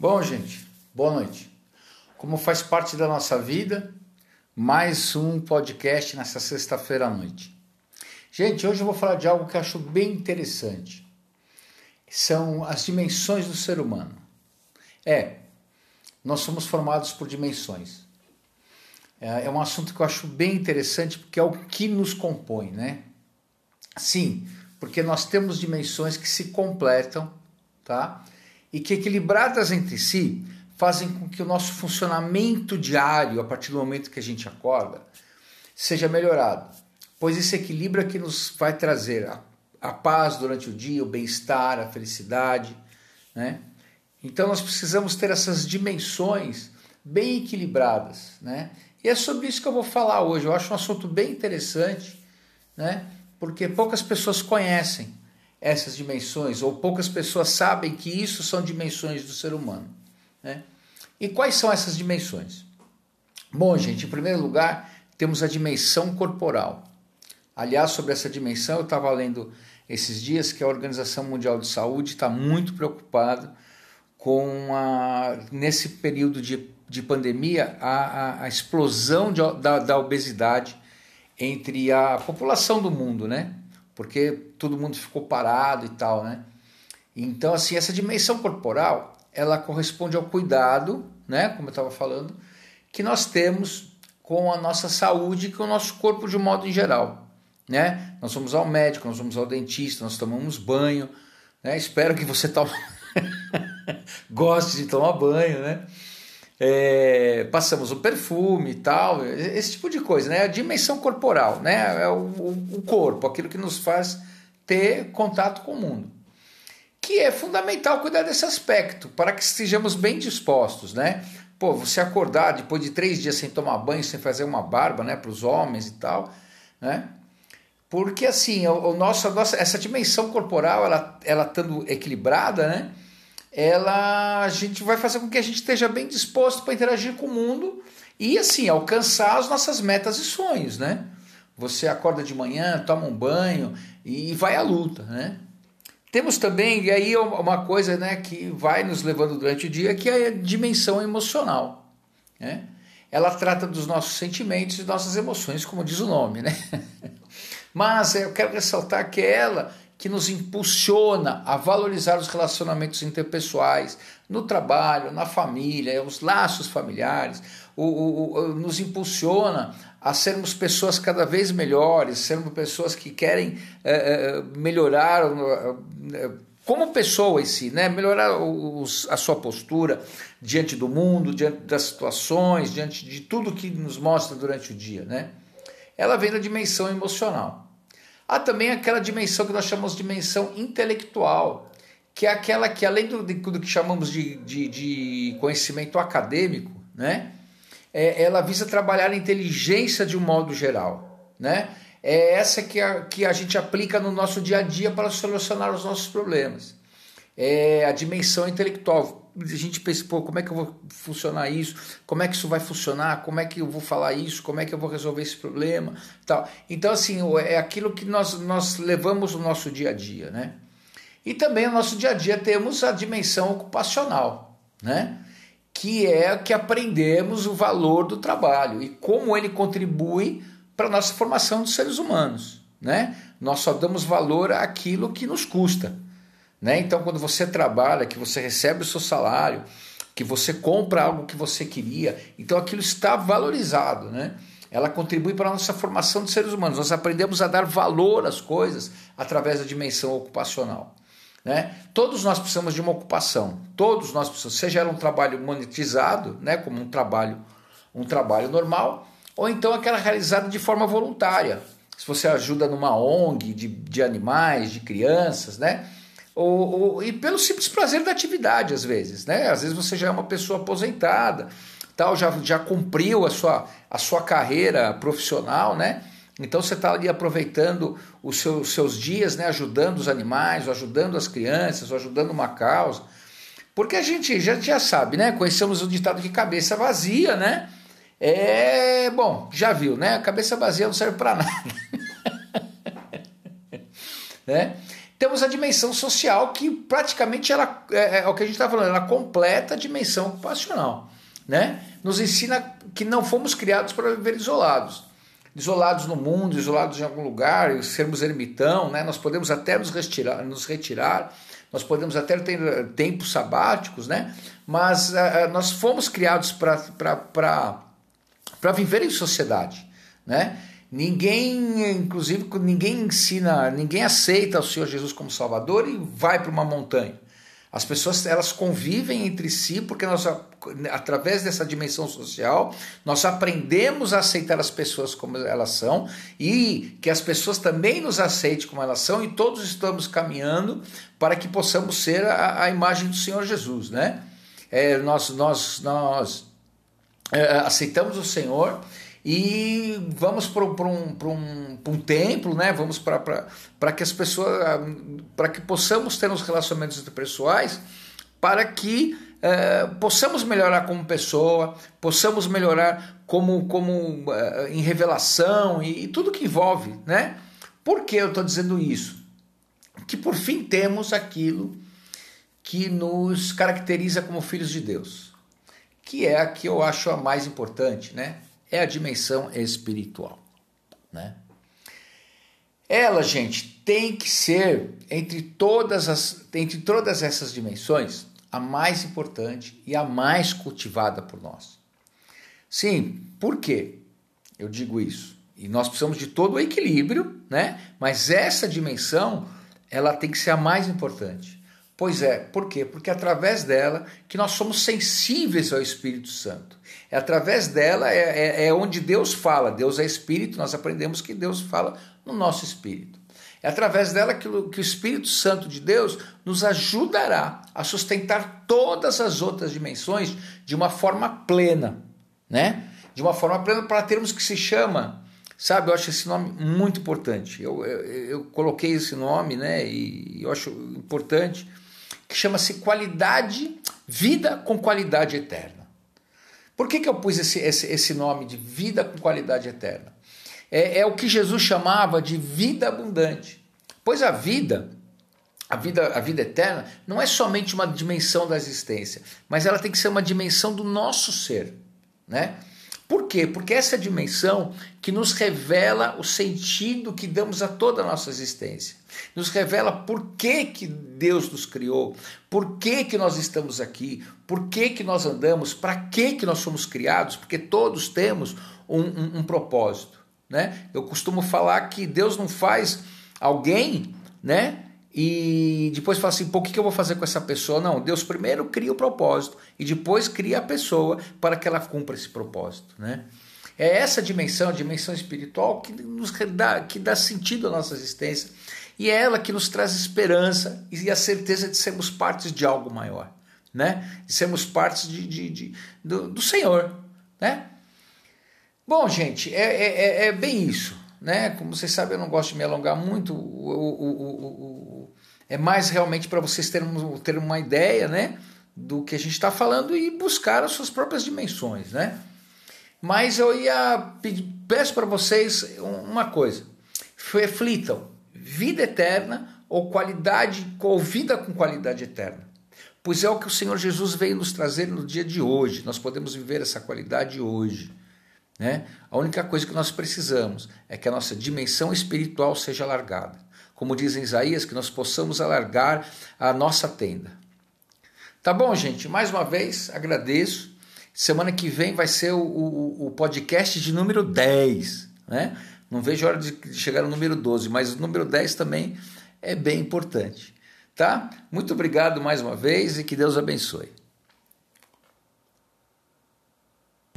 Bom, gente, boa noite. Como faz parte da nossa vida, mais um podcast nessa sexta-feira à noite. Gente, hoje eu vou falar de algo que eu acho bem interessante. São as dimensões do ser humano. É, nós somos formados por dimensões. É, é um assunto que eu acho bem interessante porque é o que nos compõe, né? Sim, porque nós temos dimensões que se completam, tá? E que equilibradas entre si fazem com que o nosso funcionamento diário, a partir do momento que a gente acorda, seja melhorado. Pois esse equilíbrio é que nos vai trazer a, a paz durante o dia, o bem-estar, a felicidade, né? Então nós precisamos ter essas dimensões bem equilibradas, né? E é sobre isso que eu vou falar hoje. Eu acho um assunto bem interessante, né? Porque poucas pessoas conhecem essas dimensões, ou poucas pessoas sabem que isso são dimensões do ser humano. Né? E quais são essas dimensões? Bom, gente, em primeiro lugar, temos a dimensão corporal. Aliás, sobre essa dimensão, eu estava lendo esses dias que a Organização Mundial de Saúde está muito preocupada com a, nesse período de, de pandemia a, a, a explosão de, da, da obesidade entre a população do mundo, né? Porque todo mundo ficou parado e tal, né? Então, assim, essa dimensão corporal, ela corresponde ao cuidado, né? Como eu estava falando, que nós temos com a nossa saúde e com o nosso corpo de um modo em geral, né? Nós vamos ao médico, nós vamos ao dentista, nós tomamos banho, né? Espero que você tome... goste de tomar banho, né? É, passamos o perfume e tal, esse tipo de coisa, né? A dimensão corporal, né? É o, o corpo, aquilo que nos faz ter contato com o mundo. Que é fundamental cuidar desse aspecto, para que estejamos bem dispostos, né? Pô, você acordar depois de três dias sem tomar banho, sem fazer uma barba, né? Para os homens e tal, né? Porque assim, o, o nosso, nossa, essa dimensão corporal, ela, ela estando equilibrada, né? Ela a gente vai fazer com que a gente esteja bem disposto para interagir com o mundo e assim alcançar as nossas metas e sonhos, né? Você acorda de manhã, toma um banho e vai à luta, né? Temos também e aí uma coisa, né, que vai nos levando durante o dia, que é a dimensão emocional, né? Ela trata dos nossos sentimentos e nossas emoções, como diz o nome, né? Mas eu quero ressaltar que ela que nos impulsiona a valorizar os relacionamentos interpessoais, no trabalho, na família, os laços familiares, o, o, o, nos impulsiona a sermos pessoas cada vez melhores, sermos pessoas que querem é, melhorar é, como pessoa em si, né? melhorar os, a sua postura diante do mundo, diante das situações, diante de tudo que nos mostra durante o dia. Né? Ela vem da dimensão emocional. Há também aquela dimensão que nós chamamos de dimensão intelectual, que é aquela que, além do, do que chamamos de, de, de, conhecimento acadêmico, né, é, ela visa trabalhar a inteligência de um modo geral. Né? É essa que a, que a gente aplica no nosso dia a dia para solucionar os nossos problemas. É a dimensão intelectual a gente pensa, pô, como é que eu vou funcionar isso? Como é que isso vai funcionar? Como é que eu vou falar isso? Como é que eu vou resolver esse problema? Tal. Então, assim, é aquilo que nós, nós levamos no nosso dia a dia, né? E também no nosso dia a dia temos a dimensão ocupacional, né? Que é que aprendemos o valor do trabalho e como ele contribui para a nossa formação dos seres humanos, né? Nós só damos valor àquilo que nos custa. Né? Então, quando você trabalha, que você recebe o seu salário, que você compra algo que você queria, então aquilo está valorizado. Né? Ela contribui para a nossa formação de seres humanos. Nós aprendemos a dar valor às coisas através da dimensão ocupacional. Né? Todos nós precisamos de uma ocupação. Todos nós precisamos, seja ela um trabalho monetizado, né, como um trabalho, um trabalho normal, ou então aquela realizada de forma voluntária. Se você ajuda numa ONG de, de animais, de crianças, né? Ou, ou, e pelo simples prazer da atividade, às vezes. Né? Às vezes você já é uma pessoa aposentada, tal, já, já cumpriu a sua, a sua carreira profissional, né? Então você está ali aproveitando os seus, seus dias, né? ajudando os animais, ajudando as crianças, ajudando uma causa. Porque a gente já, já sabe, né? Conhecemos o ditado que cabeça vazia, né? É bom, já viu, né? A cabeça vazia não serve para nada. né? Temos a dimensão social que praticamente ela é, é o que a gente está falando, ela completa a dimensão ocupacional, né? Nos ensina que não fomos criados para viver isolados, isolados no mundo, isolados em algum lugar, sermos ermitão, né? Nós podemos até nos retirar, nos retirar nós podemos até ter tempos sabáticos, né? mas uh, nós fomos criados para viver em sociedade. Né? Ninguém, inclusive, ninguém ensina, ninguém aceita o Senhor Jesus como Salvador e vai para uma montanha. As pessoas elas convivem entre si porque nós, através dessa dimensão social, nós aprendemos a aceitar as pessoas como elas são e que as pessoas também nos aceitem como elas são e todos estamos caminhando para que possamos ser a, a imagem do Senhor Jesus, né? É, nós nós nós é, aceitamos o Senhor e vamos para um, um, um templo, né? vamos para que as pessoas, para que possamos ter uns relacionamentos interpessoais, para que é, possamos melhorar como pessoa, possamos melhorar como, como é, em revelação e, e, tudo que envolve. Né? Por que eu estou dizendo isso? Que por fim temos aquilo que nos caracteriza como filhos de Deus, que é a que eu acho a mais importante, né? É a dimensão espiritual, né? Ela, gente, tem que ser entre todas as entre todas essas dimensões a mais importante e a mais cultivada por nós. Sim, por quê? Eu digo isso. E nós precisamos de todo o equilíbrio, né? Mas essa dimensão, ela tem que ser a mais importante. Pois é, por quê? Porque é através dela que nós somos sensíveis ao Espírito Santo. É através dela é, é, é, onde Deus fala. Deus é Espírito, nós aprendemos que Deus fala no nosso espírito. É através dela que o, que o Espírito Santo de Deus nos ajudará a sustentar todas as outras dimensões de uma forma plena, né? De uma forma plena para termos que se chama, sabe? Eu acho esse nome muito importante. Eu, eu, eu coloquei esse nome, né? E eu acho importante que chama-se qualidade, vida com qualidade eterna. Por que, que eu pus esse, esse, esse nome de vida com qualidade eterna? É, é o que Jesus chamava de vida abundante. Pois a vida, a vida, a vida eterna, não é somente uma dimensão da existência, mas ela tem que ser uma dimensão do nosso ser, né? Por quê? Porque essa dimensão que nos revela o sentido que damos a toda a nossa existência. Nos revela por que, que Deus nos criou, por que, que nós estamos aqui, por que, que nós andamos, para que, que nós somos criados, porque todos temos um, um, um propósito. Né? Eu costumo falar que Deus não faz alguém né, e depois fala assim: pô, o que eu vou fazer com essa pessoa? Não, Deus primeiro cria o propósito e depois cria a pessoa para que ela cumpra esse propósito. Né? É essa dimensão, a dimensão espiritual, que, nos dá, que dá sentido à nossa existência e é ela que nos traz esperança e a certeza de sermos partes de algo maior, né? de sermos partes de, de, de do, do, Senhor. Né? Bom, gente, é, é, é, é bem isso. Né? Como vocês sabem, eu não gosto de me alongar muito. O, o, o, é mais realmente para vocês terem, terem uma ideia né? do que a gente está falando e buscar as suas próprias dimensões. Né? Mas eu ia pedir, peço para vocês uma coisa: reflitam, vida eterna ou qualidade, ou vida com qualidade eterna. Pois é o que o Senhor Jesus veio nos trazer no dia de hoje. Nós podemos viver essa qualidade hoje. Né? A única coisa que nós precisamos é que a nossa dimensão espiritual seja alargada. Como diz em Isaías, que nós possamos alargar a nossa tenda. Tá bom, gente? Mais uma vez, agradeço. Semana que vem vai ser o, o, o podcast de número 10. Né? Não vejo hora de chegar no número 12, mas o número 10 também é bem importante. Tá? Muito obrigado mais uma vez e que Deus abençoe.